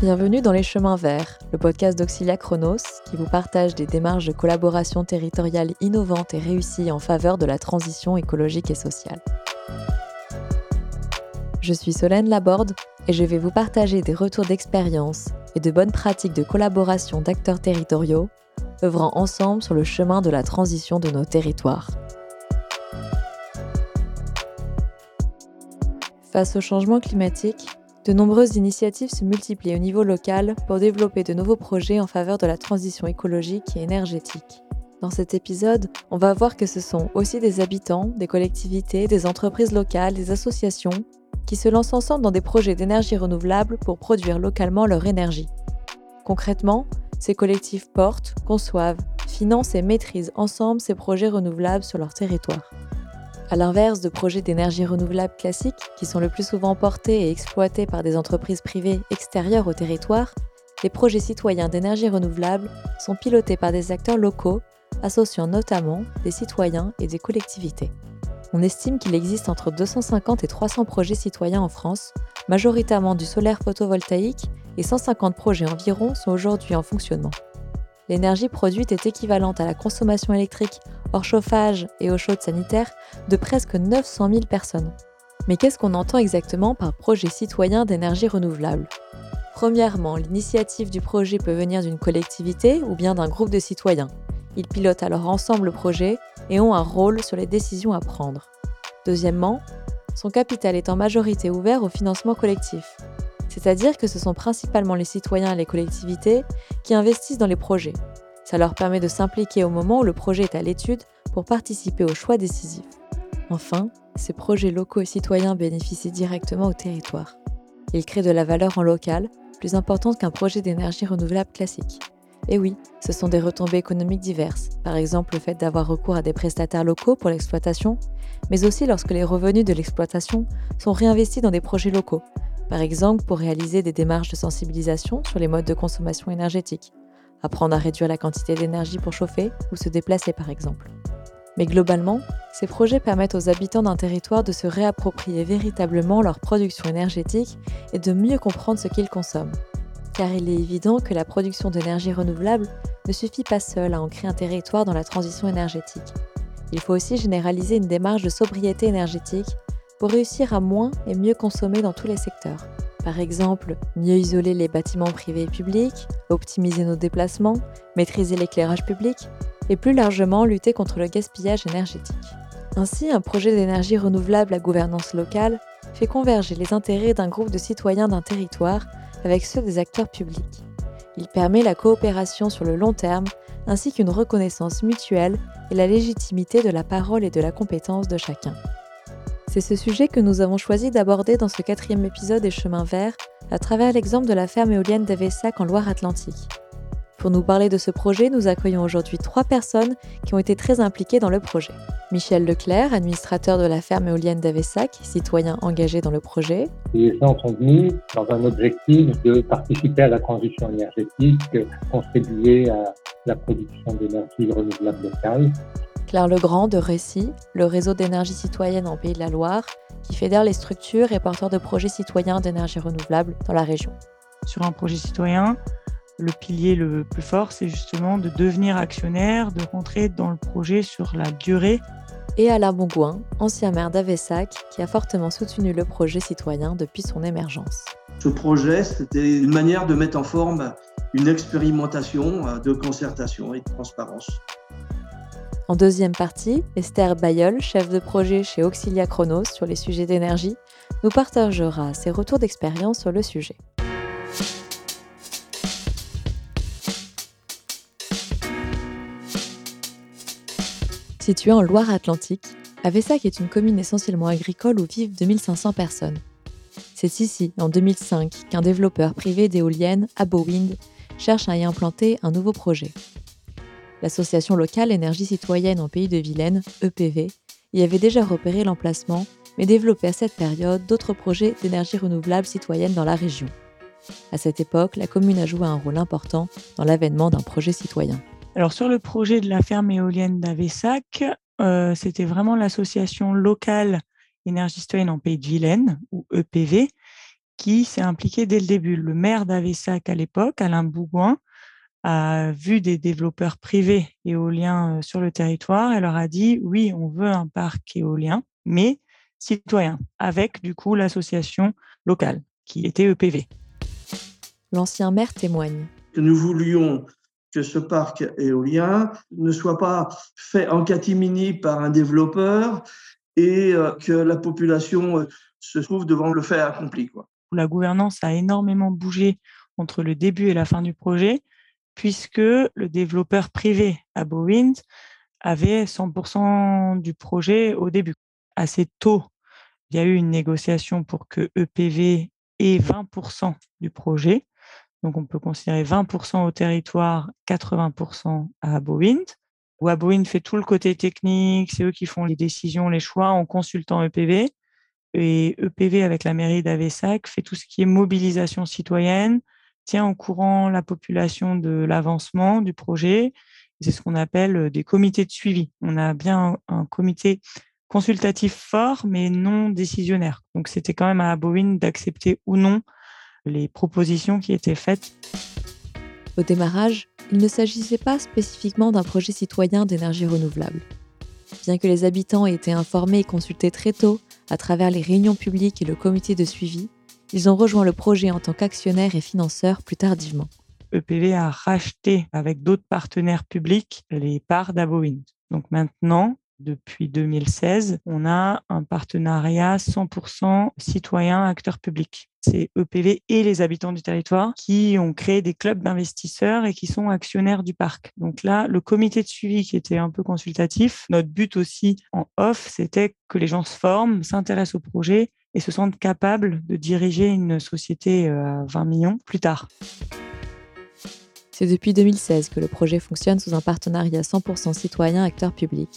Bienvenue dans Les Chemins Verts, le podcast d'Auxilia Chronos qui vous partage des démarches de collaboration territoriale innovantes et réussies en faveur de la transition écologique et sociale. Je suis Solène Laborde et je vais vous partager des retours d'expérience et de bonnes pratiques de collaboration d'acteurs territoriaux œuvrant ensemble sur le chemin de la transition de nos territoires. Face au changement climatique, de nombreuses initiatives se multiplient au niveau local pour développer de nouveaux projets en faveur de la transition écologique et énergétique. Dans cet épisode, on va voir que ce sont aussi des habitants, des collectivités, des entreprises locales, des associations qui se lancent ensemble dans des projets d'énergie renouvelable pour produire localement leur énergie. Concrètement, ces collectifs portent, conçoivent, financent et maîtrisent ensemble ces projets renouvelables sur leur territoire. À l'inverse de projets d'énergie renouvelable classiques, qui sont le plus souvent portés et exploités par des entreprises privées extérieures au territoire, les projets citoyens d'énergie renouvelable sont pilotés par des acteurs locaux, associant notamment des citoyens et des collectivités. On estime qu'il existe entre 250 et 300 projets citoyens en France, majoritairement du solaire photovoltaïque, et 150 projets environ sont aujourd'hui en fonctionnement. L'énergie produite est équivalente à la consommation électrique hors chauffage et eau chaude sanitaire de presque 900 000 personnes. Mais qu'est-ce qu'on entend exactement par projet citoyen d'énergie renouvelable? Premièrement, l'initiative du projet peut venir d'une collectivité ou bien d'un groupe de citoyens. Ils pilotent alors ensemble le projet et ont un rôle sur les décisions à prendre. Deuxièmement, son capital est en majorité ouvert au financement collectif, c'est-à-dire que ce sont principalement les citoyens et les collectivités qui investissent dans les projets. Ça leur permet de s'impliquer au moment où le projet est à l'étude pour participer aux choix décisifs. Enfin, ces projets locaux et citoyens bénéficient directement au territoire. Ils créent de la valeur en local, plus importante qu'un projet d'énergie renouvelable classique. Et oui, ce sont des retombées économiques diverses, par exemple le fait d'avoir recours à des prestataires locaux pour l'exploitation, mais aussi lorsque les revenus de l'exploitation sont réinvestis dans des projets locaux, par exemple pour réaliser des démarches de sensibilisation sur les modes de consommation énergétique, apprendre à réduire la quantité d'énergie pour chauffer ou se déplacer par exemple. Mais globalement, ces projets permettent aux habitants d'un territoire de se réapproprier véritablement leur production énergétique et de mieux comprendre ce qu'ils consomment car il est évident que la production d'énergie renouvelable ne suffit pas seule à ancrer un territoire dans la transition énergétique. Il faut aussi généraliser une démarche de sobriété énergétique pour réussir à moins et mieux consommer dans tous les secteurs. Par exemple, mieux isoler les bâtiments privés et publics, optimiser nos déplacements, maîtriser l'éclairage public et plus largement lutter contre le gaspillage énergétique. Ainsi, un projet d'énergie renouvelable à gouvernance locale fait converger les intérêts d'un groupe de citoyens d'un territoire avec ceux des acteurs publics. Il permet la coopération sur le long terme ainsi qu'une reconnaissance mutuelle et la légitimité de la parole et de la compétence de chacun. C'est ce sujet que nous avons choisi d'aborder dans ce quatrième épisode des Chemins Verts à travers l'exemple de la ferme éolienne d'Avessac en Loire-Atlantique. Pour nous parler de ce projet, nous accueillons aujourd'hui trois personnes qui ont été très impliquées dans le projet. Michel Leclerc, administrateur de la ferme éolienne d'Avessac, citoyen engagé dans le projet. Les gens sont venus dans un objectif de participer à la transition énergétique, contribuer à la production d'énergie renouvelable locale. Claire Legrand de Récy, le réseau d'énergie citoyenne en Pays de la Loire, qui fédère les structures et porteurs de projets citoyens d'énergie renouvelable dans la région. Sur un projet citoyen, le pilier le plus fort, c'est justement de devenir actionnaire, de rentrer dans le projet sur la durée. Et Alain Bongouin, ancien maire d'Avessac, qui a fortement soutenu le projet citoyen depuis son émergence. Ce projet, c'était une manière de mettre en forme une expérimentation euh, de concertation et de transparence. En deuxième partie, Esther Bayeul, chef de projet chez Auxilia Chronos sur les sujets d'énergie, nous partagera ses retours d'expérience sur le sujet. Située en Loire-Atlantique, Avessac est une commune essentiellement agricole où vivent 2500 personnes. C'est ici, en 2005, qu'un développeur privé d'éoliennes, AboWind, cherche à y implanter un nouveau projet. L'association locale Énergie citoyenne en Pays de Vilaine, EPV, y avait déjà repéré l'emplacement, mais développait à cette période d'autres projets d'énergie renouvelable citoyenne dans la région. À cette époque, la commune a joué un rôle important dans l'avènement d'un projet citoyen. Alors sur le projet de la ferme éolienne d'Avessac, euh, c'était vraiment l'association locale Énergie citoyenne en Pays de Vilaine, ou EPV, qui s'est impliqué dès le début. Le maire d'Avessac à l'époque, Alain Bougouin, a vu des développeurs privés éoliens sur le territoire et leur a dit oui, on veut un parc éolien, mais citoyen, avec du coup l'association locale qui était EPV. L'ancien maire témoigne. Que nous voulions que ce parc éolien ne soit pas fait en catimini par un développeur et que la population se trouve devant le fait accompli. Quoi. La gouvernance a énormément bougé entre le début et la fin du projet, puisque le développeur privé AboWind avait 100% du projet au début. Assez tôt, il y a eu une négociation pour que EPV ait 20% du projet. Donc, on peut considérer 20% au territoire, 80% à AboWind. Où AboWind fait tout le côté technique, c'est eux qui font les décisions, les choix en consultant EPV. Et EPV, avec la mairie d'Avessac, fait tout ce qui est mobilisation citoyenne, tient au courant la population de l'avancement du projet. C'est ce qu'on appelle des comités de suivi. On a bien un, comité consultatif fort, mais non décisionnaire. Donc, c'était quand même à Abowind d'accepter ou non les propositions qui étaient faites. Au démarrage, il ne s'agissait pas spécifiquement d'un projet citoyen d'énergie renouvelable. Bien que les habitants aient été informés et consultés très tôt à travers les réunions publiques et le comité de suivi, ils ont rejoint le projet en tant qu'actionnaires et financeurs plus tardivement. EPV a racheté avec d'autres partenaires publics les parts d'Abowind. Donc maintenant, depuis 2016, on a un partenariat 100% citoyen acteur public. C'est EPV et les habitants du territoire qui ont créé des clubs d'investisseurs et qui sont actionnaires du parc. Donc là, le comité de suivi qui était un peu consultatif, notre but aussi en off, c'était que les gens se forment, s'intéressent au projet et se sentent capables de diriger une société euh, à 20 millions plus tard. C'est depuis 2016 que le projet fonctionne sous un partenariat 100% citoyen acteur public.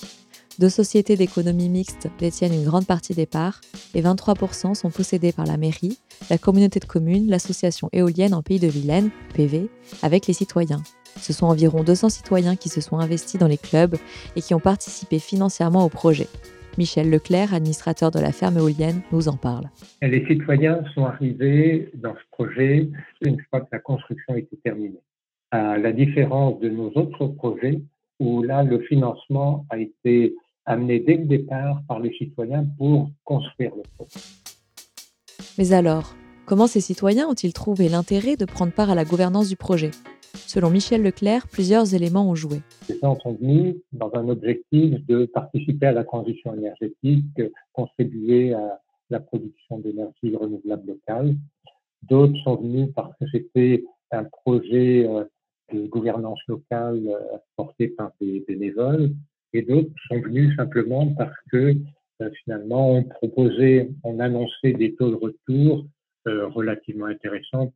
Deux sociétés d'économie mixte détiennent une grande partie des parts et 23% sont possédés par la mairie, la communauté de communes, l'association éolienne en Pays de Vilaine, PV, avec les citoyens. Ce sont environ 200 citoyens qui se sont investis dans les clubs et qui ont participé financièrement au projet. Michel Leclerc, administrateur de la ferme éolienne, nous en parle. Les citoyens sont arrivés dans ce projet une fois que la construction était terminée. À la différence de nos autres projets, où là, le financement a été amené dès le départ par les citoyens pour construire le projet. Mais alors, comment ces citoyens ont-ils trouvé l'intérêt de prendre part à la gouvernance du projet? Selon Michel Leclerc, plusieurs éléments ont joué. Les gens sont venus dans un objectif de participer à la transition énergétique, contribuer à la production d'énergie renouvelable locale. D'autres sont venus parce que c'était un projet euh, de gouvernance locale euh, portée par des bénévoles, et d'autres sont venus simplement parce que euh, finalement on proposait, on annonçait des taux de retour relativement intéressants.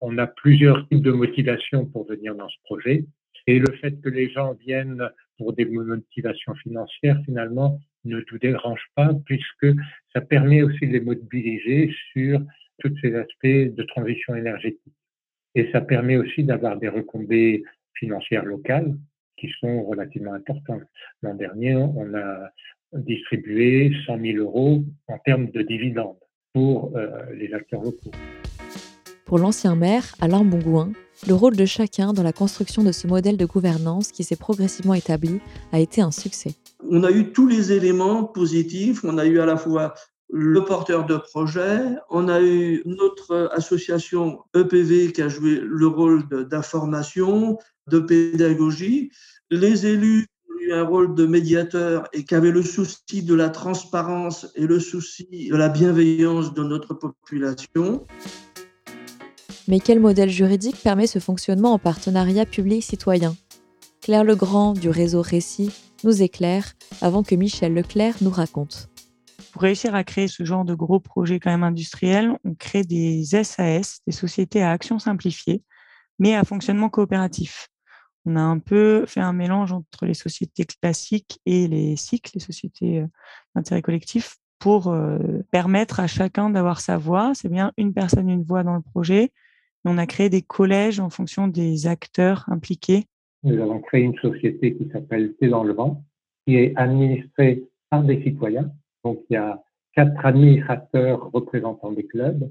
On a plusieurs types de motivations pour venir dans ce projet, et le fait que les gens viennent pour des motivations financières, finalement, ne tout dérange pas, puisque ça permet aussi de les mobiliser sur tous ces aspects de transition énergétique. Et ça permet aussi d'avoir des retombées financières locales qui sont relativement importantes. L'an dernier, on a distribué 100 000 euros en termes de dividendes pour euh, les acteurs locaux. Pour l'ancien maire, Alain Bongouin, le rôle de chacun dans la construction de ce modèle de gouvernance qui s'est progressivement établi a été un succès. On a eu tous les éléments positifs. On a eu à la fois le porteur de projet. On a eu notre association EPV qui a joué le rôle d'information, de pédagogie. Les élus ont eu un rôle de médiateur et qui avaient le souci de la transparence et le souci de la bienveillance de notre population. Mais quel modèle juridique permet ce fonctionnement en partenariat public-citoyen? Claire Legrand du réseau Récit nous éclaire avant que Michel Leclerc nous raconte pour réussir à créer ce genre de gros projets quand même industriels, on crée des SAS, des sociétés à action simplifiée, mais à fonctionnement coopératif. On a un peu fait un mélange entre les sociétés classiques et les cycles, les sociétés euh, d'intérêt collectif, pour euh, permettre à chacun d'avoir sa voix. C'est bien une personne, une voix dans le projet. On a créé des collèges en fonction des acteurs impliqués. Nous avons créé une société qui s'appelle C'est dans le vent, qui est administrée par des citoyens donc, il y a quatre administrateurs représentants des clubs,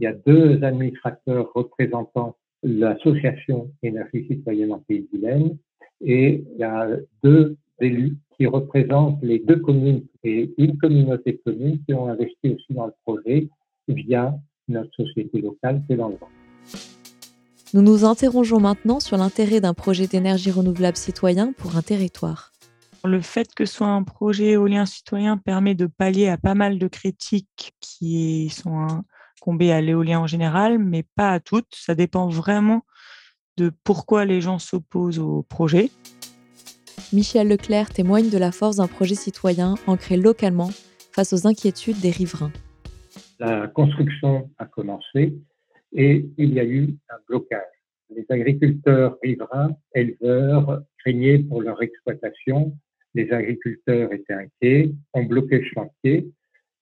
il y a deux administrateurs représentant l'association Énergie citoyenne en Pays de Vilaine et il y a deux élus qui représentent les deux communes et une communauté de communes qui ont investi aussi dans le projet via notre société locale, c'est dans le vent. Nous nous interrogeons maintenant sur l'intérêt d'un projet d'énergie renouvelable citoyen pour un territoire. Le fait que ce soit un projet éolien citoyen permet de pallier à pas mal de critiques qui sont incombées à l'éolien en général, mais pas à toutes. Ça dépend vraiment de pourquoi les gens s'opposent au projet. Michel Leclerc témoigne de la force d'un projet citoyen ancré localement face aux inquiétudes des riverains. La construction a commencé et il y a eu un blocage. Les agriculteurs riverains, éleveurs, craignaient pour leur exploitation. Les agriculteurs étaient inquiets, ont bloqué le chantier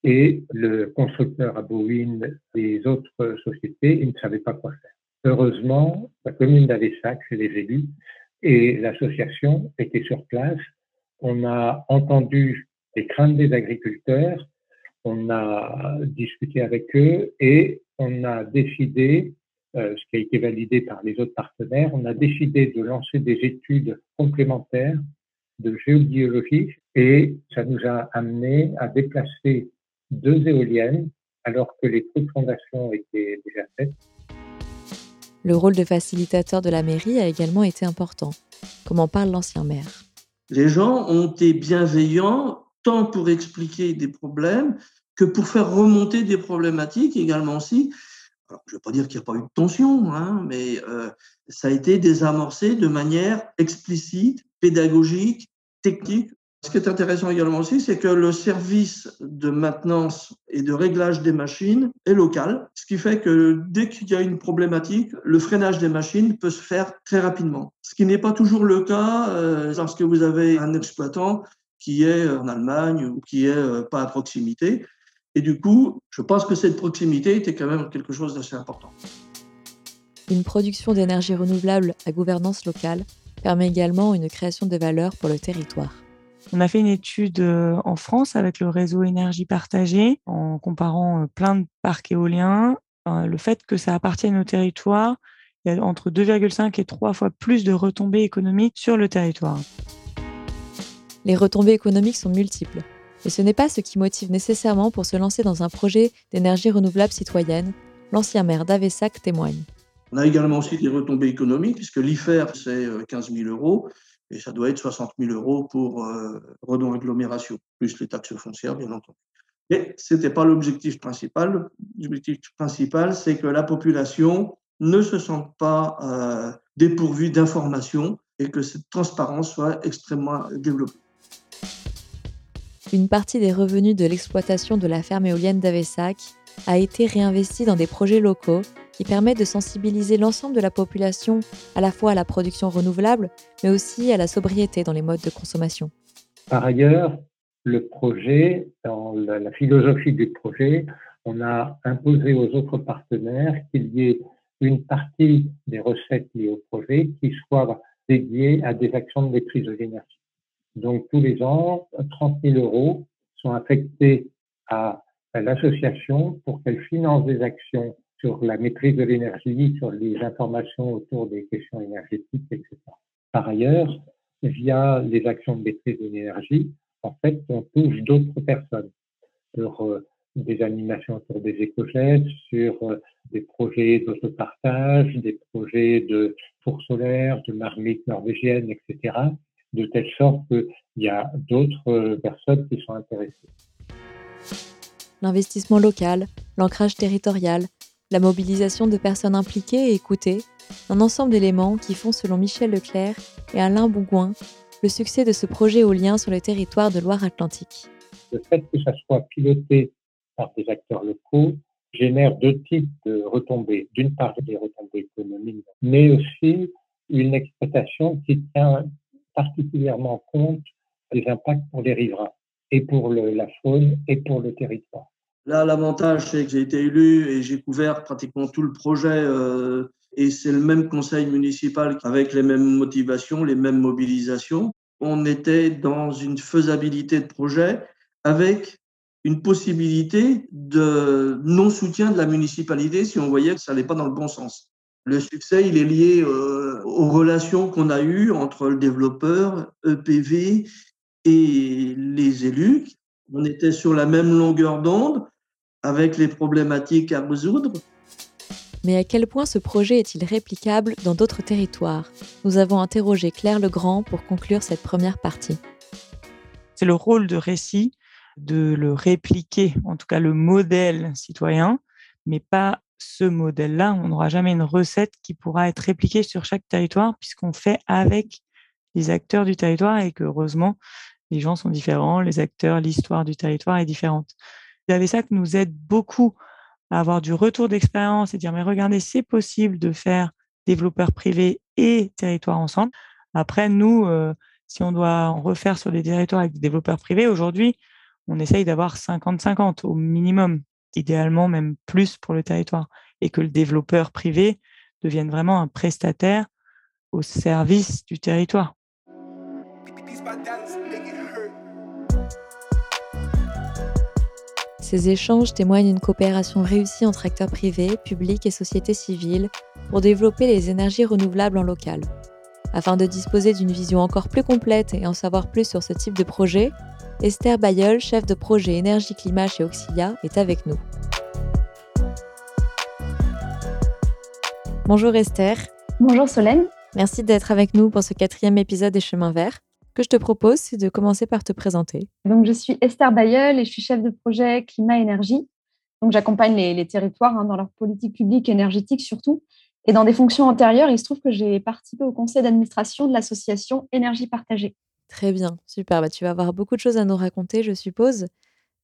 et le constructeur à Bouygues et les autres sociétés, ils ne savaient pas quoi faire. Heureusement, la commune d'Avessac les élus et l'association étaient sur place. On a entendu les craintes des agriculteurs, on a discuté avec eux et on a décidé, euh, ce qui a été validé par les autres partenaires, on a décidé de lancer des études complémentaires de géobiologie et ça nous a amené à déplacer deux éoliennes alors que les trous de fondation étaient déjà faits. Le rôle de facilitateur de la mairie a également été important, comme en parle l'ancien maire? Les gens ont été bienveillants tant pour expliquer des problèmes que pour faire remonter des problématiques également aussi. Je ne veux pas dire qu'il n'y a pas eu de tension, hein, mais euh, ça a été désamorcé de manière explicite, pédagogique, technique. Ce qui est intéressant également aussi, c'est que le service de maintenance et de réglage des machines est local, ce qui fait que dès qu'il y a une problématique, le freinage des machines peut se faire très rapidement. Ce qui n'est pas toujours le cas euh, lorsque vous avez un exploitant qui est en Allemagne ou qui est euh, pas à proximité. Et du coup, je pense que cette proximité était quand même quelque chose d'assez important. Une production d'énergie renouvelable à gouvernance locale permet également une création de valeur pour le territoire. On a fait une étude euh, en France avec le réseau énergie partagée en comparant euh, plein de parcs éoliens. Le fait que ça appartienne au territoire, il y a entre 2,5 et 3 fois plus de retombées économiques sur le territoire. Les retombées économiques sont multiples. Et ce n'est pas ce qui motive nécessairement pour se lancer dans un projet d'énergie renouvelable citoyenne. L'ancien maire d'Avessac témoigne. On a également aussi des retombées économiques, puisque l'IFER, c'est 15 euh, 000 euros, et ça doit être 60 000 euros pour euh, Redon Agglomération, plus les taxes foncières, bien entendu. Mais ce n'était pas l'objectif principal. L'objectif principal, c'est que la population ne se sente pas euh, dépourvue d'informations et que cette transparence soit extrêmement développée. Une partie des revenus de l'exploitation de la ferme éolienne d'Avessac a été réinvestie dans des projets locaux qui permettent de sensibiliser l'ensemble de la population à la fois à la production renouvelable, mais aussi à la sobriété dans les modes de consommation. Par ailleurs, le projet, dans la, philosophie du projet, on a imposé aux autres partenaires qu'il y ait une partie des recettes liées au projet qui soit dédiée à des actions de maîtrise de l'énergie. Donc, tous les ans, 30 000 euros sont affectés à, l'association pour qu'elle finance des actions sur la maîtrise de l'énergie, sur les informations autour des questions énergétiques, etc. Par ailleurs, via les actions de maîtrise de l'énergie, en fait, on touche d'autres personnes sur euh, des animations autour des éco-gestes, sur euh, des projets d'autopartage, des projets de four solaire, de marmite norvégienne, etc de telle sorte qu'il y a d'autres euh, personnes qui sont intéressées. L'investissement local, l'ancrage territorial, la mobilisation de personnes impliquées et écoutées, un ensemble d'éléments qui font, selon Michel Leclerc et Alain Bougouin, le succès de ce projet éolien sur le territoire de Loire-Atlantique. Le fait que ça soit piloté par des acteurs locaux génère deux types de retombées. D'une part, des retombées économiques, mais aussi une exploitation qui tient particulièrement compte des impacts pour les riverains et pour la faune et pour le territoire. Là, l'avantage, c'est que j'ai été élu et j'ai couvert pratiquement tout le projet euh, et c'est le même conseil municipal avec les mêmes motivations, les mêmes mobilisations. On était dans une faisabilité de projet avec une possibilité de non-soutien de la municipalité si on voyait que ça n'allait pas dans le bon sens. Le succès, il est lié euh, aux relations qu'on a eues entre le développeur, EPV et les élus. On était sur la même longueur d'onde avec les problématiques à résoudre. Mais à quel point ce projet est-il réplicable dans d'autres territoires? Nous avons interrogé Claire Legrand pour conclure cette première partie. C'est le rôle de récit de le répliquer, en tout cas le modèle citoyen, mais pas ce modèle-là. On n'aura jamais une recette qui pourra être répliquée sur chaque territoire puisqu'on fait avec les acteurs du territoire et que heureusement, les gens sont différents, les acteurs, l'histoire du territoire est différente. Ça qui nous aide beaucoup à avoir du retour d'expérience et dire, mais regardez, c'est possible de faire développeurs privés et territoires ensemble. Après, nous, euh, si on doit en refaire sur des territoires avec des développeurs privés, aujourd'hui, on essaye d'avoir 50-50 au minimum, idéalement même plus pour le territoire, et que le développeur privé devienne vraiment un prestataire au service du territoire. Ces échanges témoignent d'une coopération réussie entre acteurs privés, publics et sociétés civiles pour développer les énergies renouvelables en local. Afin de disposer d'une vision encore plus complète et en savoir plus sur ce type de projet, Esther Bayeul, chef de projet énergie-climat chez Auxilia, est avec nous. Bonjour Esther. Bonjour Solène. Merci d'être avec nous pour ce quatrième épisode des Chemins Verts que je te propose, c'est de commencer par te présenter. Donc, je suis Esther Bayeul et je suis chef de projet climat-énergie. Donc, j'accompagne les, territoires hein, dans leur politique publique énergétique surtout. Et dans des fonctions antérieures, il se trouve que j'ai participé au conseil d'administration de l'association Énergie Partagée. Très bien, super. Bah, tu vas avoir beaucoup de choses à nous raconter, je suppose.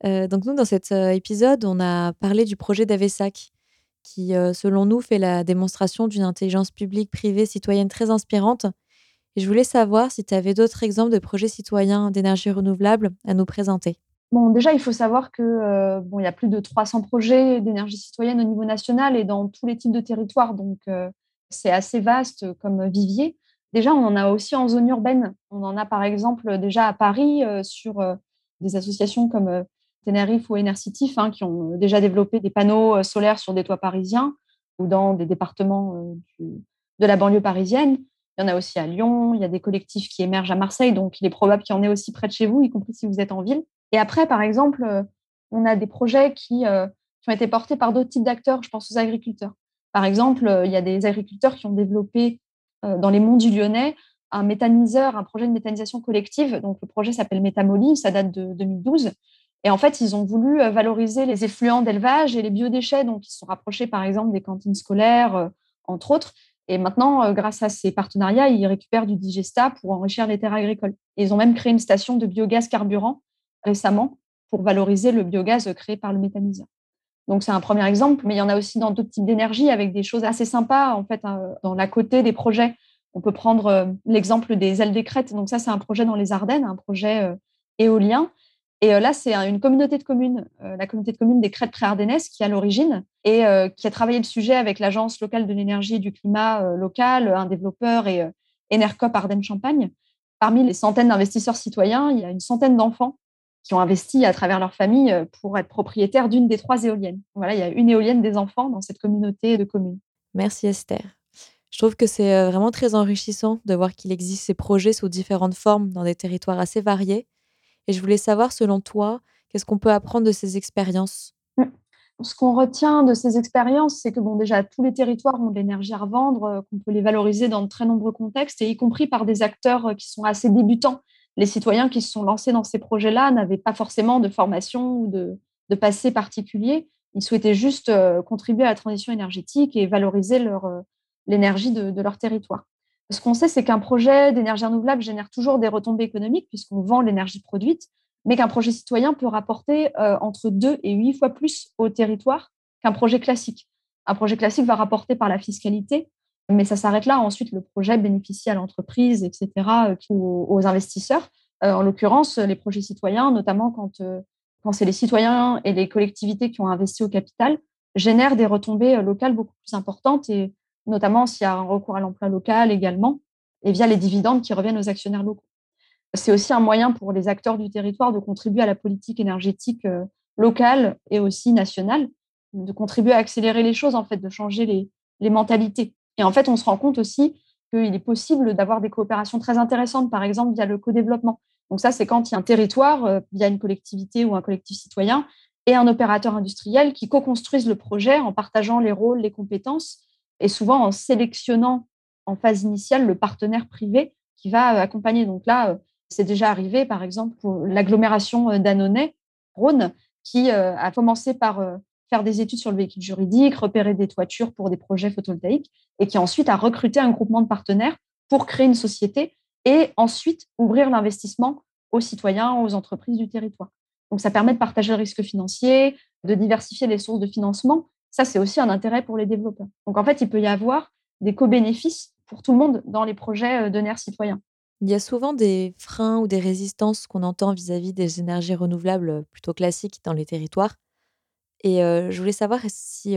Euh, donc, nous, dans cet euh, épisode, on a parlé du projet d'Avesac, qui, euh, selon nous, fait la démonstration d'une intelligence publique privée citoyenne très inspirante et je voulais savoir si tu avais d'autres exemples de projets citoyens d'énergie renouvelable à nous présenter. Bon, déjà, il faut savoir que bon, il y a plus de 300 projets d'énergie citoyenne au niveau national et dans tous les types de territoires. Donc, c'est assez vaste comme vivier. Déjà, on en a aussi en zone urbaine. On en a par exemple déjà à Paris euh, sur des associations comme Tenerife ou Enercitif hein, qui ont déjà développé des panneaux solaires sur des toits parisiens ou dans des départements de la banlieue parisienne. Il y en a aussi à Lyon, il y a des collectifs qui émergent à Marseille, donc il est probable qu'il y en ait aussi près de chez vous, y compris si vous êtes en ville. Et après, par exemple, euh, on a des projets qui, euh, ont été portés par d'autres types d'acteurs, je pense aux agriculteurs. Par exemple, euh, il y a des agriculteurs qui ont développé dans les monts du Lyonnais un méthaniseur, un projet de méthanisation collective. Donc le projet s'appelle Métamoli, ça date de 2012. Et en fait, ils ont voulu valoriser les effluents d'élevage et les biodéchets. Donc, ils se sont rapprochés, par exemple, des cantines scolaires, entre autres. Et maintenant, euh, grâce à ces partenariats, ils récupèrent du digesta pour enrichir les terres agricoles. ils ont même créé une station de biogaz carburant récemment pour valoriser le biogaz créé par le méthaniseur. Donc c'est un premier exemple, mais il y en a aussi dans d'autres types d'énergie avec des choses assez sympas. En fait, hein, dans la côté des projets, on peut prendre euh, l'exemple des ailes des crêtes. Donc ça, c'est un projet dans les Ardennes, un projet euh, éolien et euh, là, c'est une communauté de communes, la communauté de communes des Crêtes Préardennaises, qui est à l'origine et qui a travaillé le sujet avec l'Agence locale de l'énergie et du climat locale, un développeur et Enercop Ardennes-Champagne. Parmi les centaines d'investisseurs citoyens, il y a une centaine d'enfants qui ont investi à travers leur famille pour être propriétaires d'une des trois éoliennes. Voilà, il y a une éolienne des enfants dans cette communauté de communes. Merci Esther. Je trouve que c'est vraiment très enrichissant de voir qu'il existe ces projets sous différentes formes dans des territoires assez variés et je voulais savoir, selon toi, qu'est-ce qu'on peut apprendre de ces expériences? Mmh. ce qu'on retient de ces expériences, c'est que bon, déjà, tous les territoires ont de l'énergie à revendre, euh, qu'on peut les valoriser dans de très nombreux contextes, et y compris par des acteurs euh, qui sont assez débutants. Les citoyens qui se sont lancés dans ces projets-là n'avaient pas forcément de formation ou de, passé particulier. Ils souhaitaient juste euh, contribuer à la transition énergétique et valoriser l'énergie de leur territoire. Ce qu'on sait, c'est qu'un projet d'énergie renouvelable génère toujours des retombées économiques puisqu'on vend l'énergie produite, mais qu'un projet citoyen peut rapporter euh, entre deux et huit fois plus au territoire qu'un projet classique. Un projet classique va rapporter par la fiscalité, mais ça s'arrête là. Ensuite, le projet bénéficie à l'entreprise, etc., euh, aux, investisseurs. Euh, en l'occurrence, les projets citoyens, notamment quand, c'est les citoyens et les collectivités qui ont investi au capital, génèrent des retombées locales beaucoup plus importantes et notamment s'il y a un recours à l'emploi local également, et via les dividendes qui reviennent aux actionnaires locaux. C'est aussi un moyen pour les acteurs du territoire de contribuer à la politique énergétique euh, locales et aussi nationales, de contribuer à accélérer les choses, en fait, de changer les mentalités. Et en fait, on se rend compte aussi qu'il est possible d'avoir des coopérations très intéressantes, par exemple via le co-développement. Donc ça, c'est quand il y a un territoire, euh, via une collectivité ou un collectif citoyen, et un opérateur industriel qui co-construisent le projet en partageant les rôles, les compétences, et souvent en sélectionnant en phase initiale le partenaire privé qui va euh, accompagner. Donc là, euh, c'est déjà arrivé, par exemple, pour l'agglomération d'Annonay, Rhône, qui a commencé par faire des études sur le véhicule juridique, repérer des toitures pour des projets photovoltaïques, et qui ensuite a recruté un groupement de partenaires pour créer une société et ensuite ouvrir l'investissement aux citoyens, aux entreprises du territoire. Donc ça permet de partager le risque financier, de diversifier les sources de financement. Ça, c'est aussi un intérêt pour les développeurs. Donc en fait, il peut y avoir des co-bénéfices pour tout le monde dans les projets euh, de nerfs citoyens. Il y a souvent des freins ou des résistances qu'on entend vis-à-vis des énergies renouvelables plutôt classiques dans les territoires. Et je voulais savoir si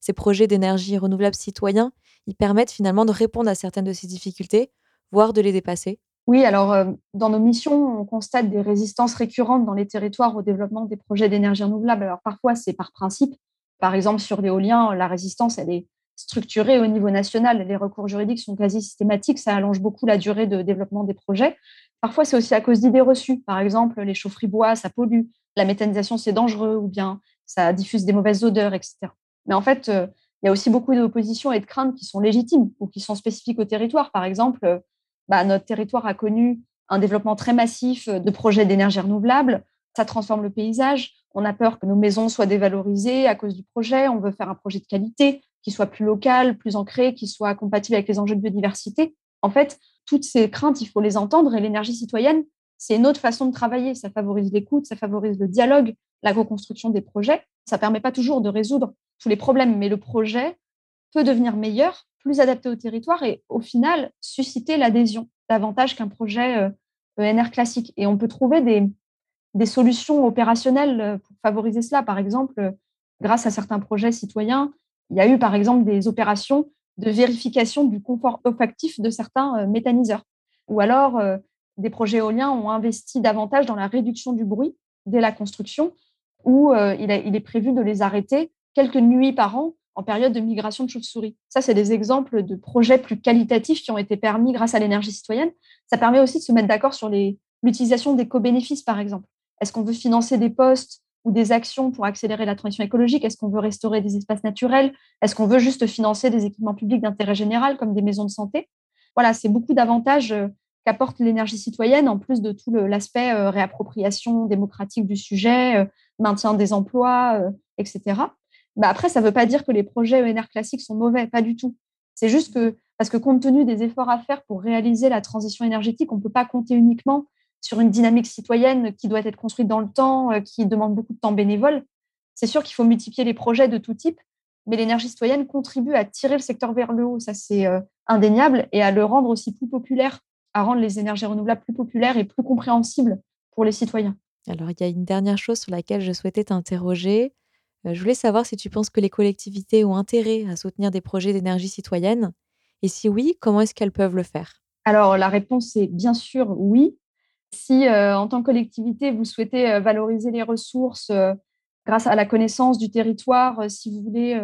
ces projets d'énergie renouvelable citoyens, ils permettent finalement de répondre à certaines de ces difficultés, voire de les dépasser? Oui, alors dans nos missions, on constate des résistances récurrentes dans les territoires au développement des projets d'énergie renouvelable. Alors parfois, c'est par principe. Par exemple, sur l'éolien, la résistance, elle est structurée au niveau national. Les recours juridiques sont quasi systématiques. Ça allonge beaucoup la durée de développement des projets. Parfois, c'est aussi à cause d'idées reçues. Par exemple, les chaufferies bois, ça pollue. La méthanisation, c'est dangereux. Ou bien ça diffuse des mauvaises odeurs, etc. Mais en fait, euh, il y a aussi beaucoup d'oppositions et de craintes qui sont légitimes ou qui sont spécifiques au territoire. Par exemple, euh, bah, notre territoire a connu un développement très massif de projets d'énergie renouvelable. Ça transforme le paysage. On a peur que nos maisons soient dévalorisées à cause du projet. On veut faire un projet de qualité qui soit plus local, plus ancré, qui soit compatible avec les enjeux de biodiversité. En fait, toutes ces craintes, il faut les entendre. Et l'énergie citoyenne, c'est une autre façon de travailler. Ça favorise l'écoute, ça favorise le dialogue, la reconstruction des projets. Ça ne permet pas toujours de résoudre tous les problèmes, mais le projet peut devenir meilleur, plus adapté au territoire et au final susciter l'adhésion davantage qu'un projet ENR euh, classique. Et on peut trouver des, des solutions opérationnelles euh, pour favoriser cela. Par exemple, grâce à certains projets citoyens, il y a eu par exemple des opérations de vérification du confort olfactif de certains euh, méthaniseurs. Ou alors, des projets éoliens ont investi davantage dans la réduction du bruit dès la construction où euh, il, est prévu de les arrêter quelques nuits par an en période de migration de chauves-souris. Ça, c'est des exemples de projets plus qualitatifs qui ont été permis grâce à l'énergie citoyenne. Ça permet aussi de se mettre d'accord sur l'utilisation des co-bénéfices, par exemple. Est-ce qu'on veut financer des postes ou des actions pour accélérer la transition écologique? Est-ce qu'on veut restaurer des espaces naturels? Est-ce qu'on veut juste financer des équipements publics d'intérêt général comme des maisons de santé? Voilà, c'est beaucoup d'avantages euh, qu'apporte l'énergie citoyenne, en plus de tout l'aspect euh, réappropriation démocratique du sujet, maintien des emplois, euh, etc. Bah après, ça ne veut pas dire que les projets ENR classiques sont mauvais, pas du tout. C'est juste que, parce que compte tenu des efforts à faire pour réaliser la transition énergétique, on ne peut pas compter uniquement sur une dynamique citoyenne qui doit être construite dans le temps, qui demande beaucoup de temps bénévole. C'est sûr qu'il faut multiplier les projets de tout type, mais l'énergie citoyenne contribue à tirer le secteur vers le haut, ça c'est indéniable, et à le rendre aussi plus populaire à rendre les énergies renouvelables plus populaires et plus compréhensibles pour les citoyens. Alors, il y a une dernière chose sur laquelle je souhaitais t'interroger. Euh, je voulais savoir si tu penses que les collectivités ont intérêt à soutenir des projets d'énergie citoyenne. Et si oui, comment est-ce qu'elles peuvent le faire? Alors, la réponse est bien sûr oui. Si, euh, en tant que collectivité, vous souhaitez euh, valoriser les ressources grâce à la connaissance du territoire, si vous voulez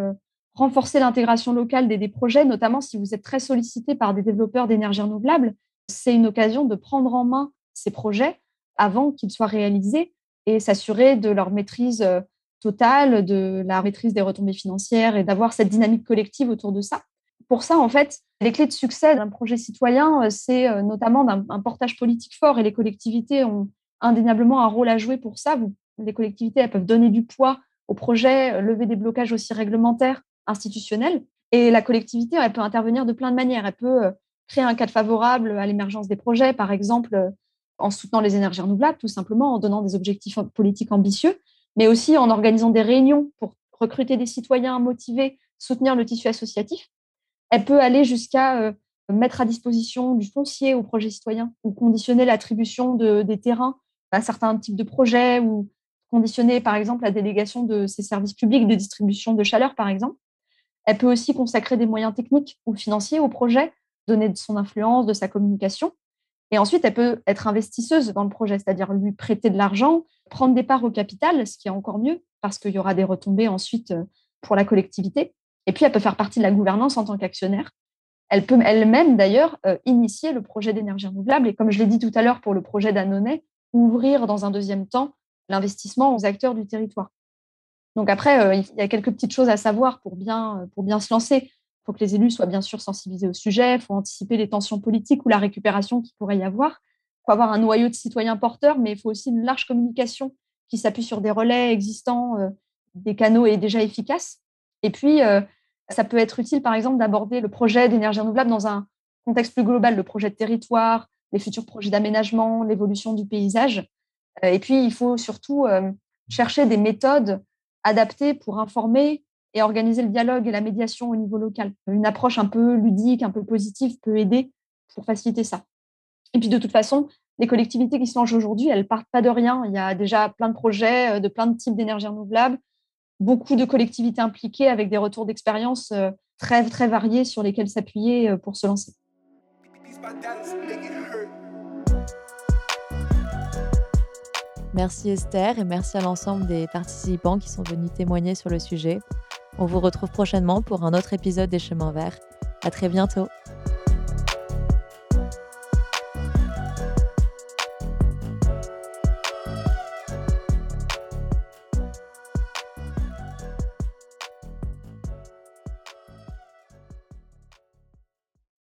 renforcer l'intégration locale des, des, projets, notamment si vous êtes très sollicité par des développeurs d'énergie renouvelable, c'est une occasion de prendre en main ces projets avant qu'ils soient réalisés et s'assurer de leur maîtrise euh, totale, de la maîtrise des retombées financières et d'avoir cette dynamique collective autour de ça. Pour ça, en fait, les clés de succès d'un projet citoyen, euh, c'est euh, notamment un portage politique fort et les collectivités ont indéniablement un rôle à jouer pour ça. Les collectivités elles peuvent donner du poids au projet, lever des blocages aussi réglementaires, institutionnels. Et la collectivité, elle peut intervenir de plein de manières. Elle peut créer un cadre favorable à l'émergence des projets, par exemple en soutenant les énergies renouvelables, tout simplement en donnant des objectifs politiques ambitieux, mais aussi en organisant des réunions pour recruter des citoyens motivés, soutenir le tissu associatif. Elle peut aller jusqu'à euh, mettre à disposition du foncier aux projets citoyens ou conditionner l'attribution de, des terrains à certains types de projets ou conditionner, par exemple, la délégation de ces services publics de distribution de chaleur, par exemple. Elle peut aussi consacrer des moyens techniques ou financiers aux projets donner de son influence, de sa communication. Et ensuite, elle peut être investisseuse dans le projet, c'est-à-dire lui prêter de l'argent, prendre des parts au capital, ce qui est encore mieux, parce qu'il y aura des retombées ensuite euh, pour la collectivité. Et puis, elle peut faire partie de la gouvernance en tant qu'actionnaire. Elle peut elle-même, d'ailleurs, euh, initier le projet d'énergie renouvelable. Et comme je l'ai dit tout à l'heure pour le projet d'Annonay, ouvrir dans un deuxième temps l'investissement aux acteurs du territoire. Donc après, euh, il y a quelques petites choses à savoir pour bien, pour bien se lancer. Il faut que les élus soient bien sûr sensibilisés au sujet, il faut anticiper les tensions politiques ou la récupération qu'il pourrait y avoir. Il faut avoir un noyau de citoyens porteurs, mais il faut aussi une large communication qui s'appuie sur des relais existants, euh, des canaux et déjà efficaces. Et puis, euh, ça peut être utile, par exemple, d'aborder le projet d'énergie renouvelable dans un contexte plus global, le projet de territoire, les futurs projets d'aménagement, l'évolution du paysage. Et puis, il faut surtout chercher des méthodes adapté pour informer et organiser le dialogue et la médiation au niveau local. Une approche un peu ludique, un peu positive peut aider pour faciliter ça. Et puis de toute façon, les collectivités qui se lancent aujourd'hui, elles partent pas de rien. Il y a déjà plein de projets euh, de plein de types d'énergie renouvelable, beaucoup de collectivités impliquées avec des retours d'expérience euh, très très variés sur lesquels s'appuyer euh, pour se lancer. Merci Esther et merci à l'ensemble des participants qui sont venus témoigner sur le sujet. On vous retrouve prochainement pour un autre épisode des Chemins Verts. À très bientôt.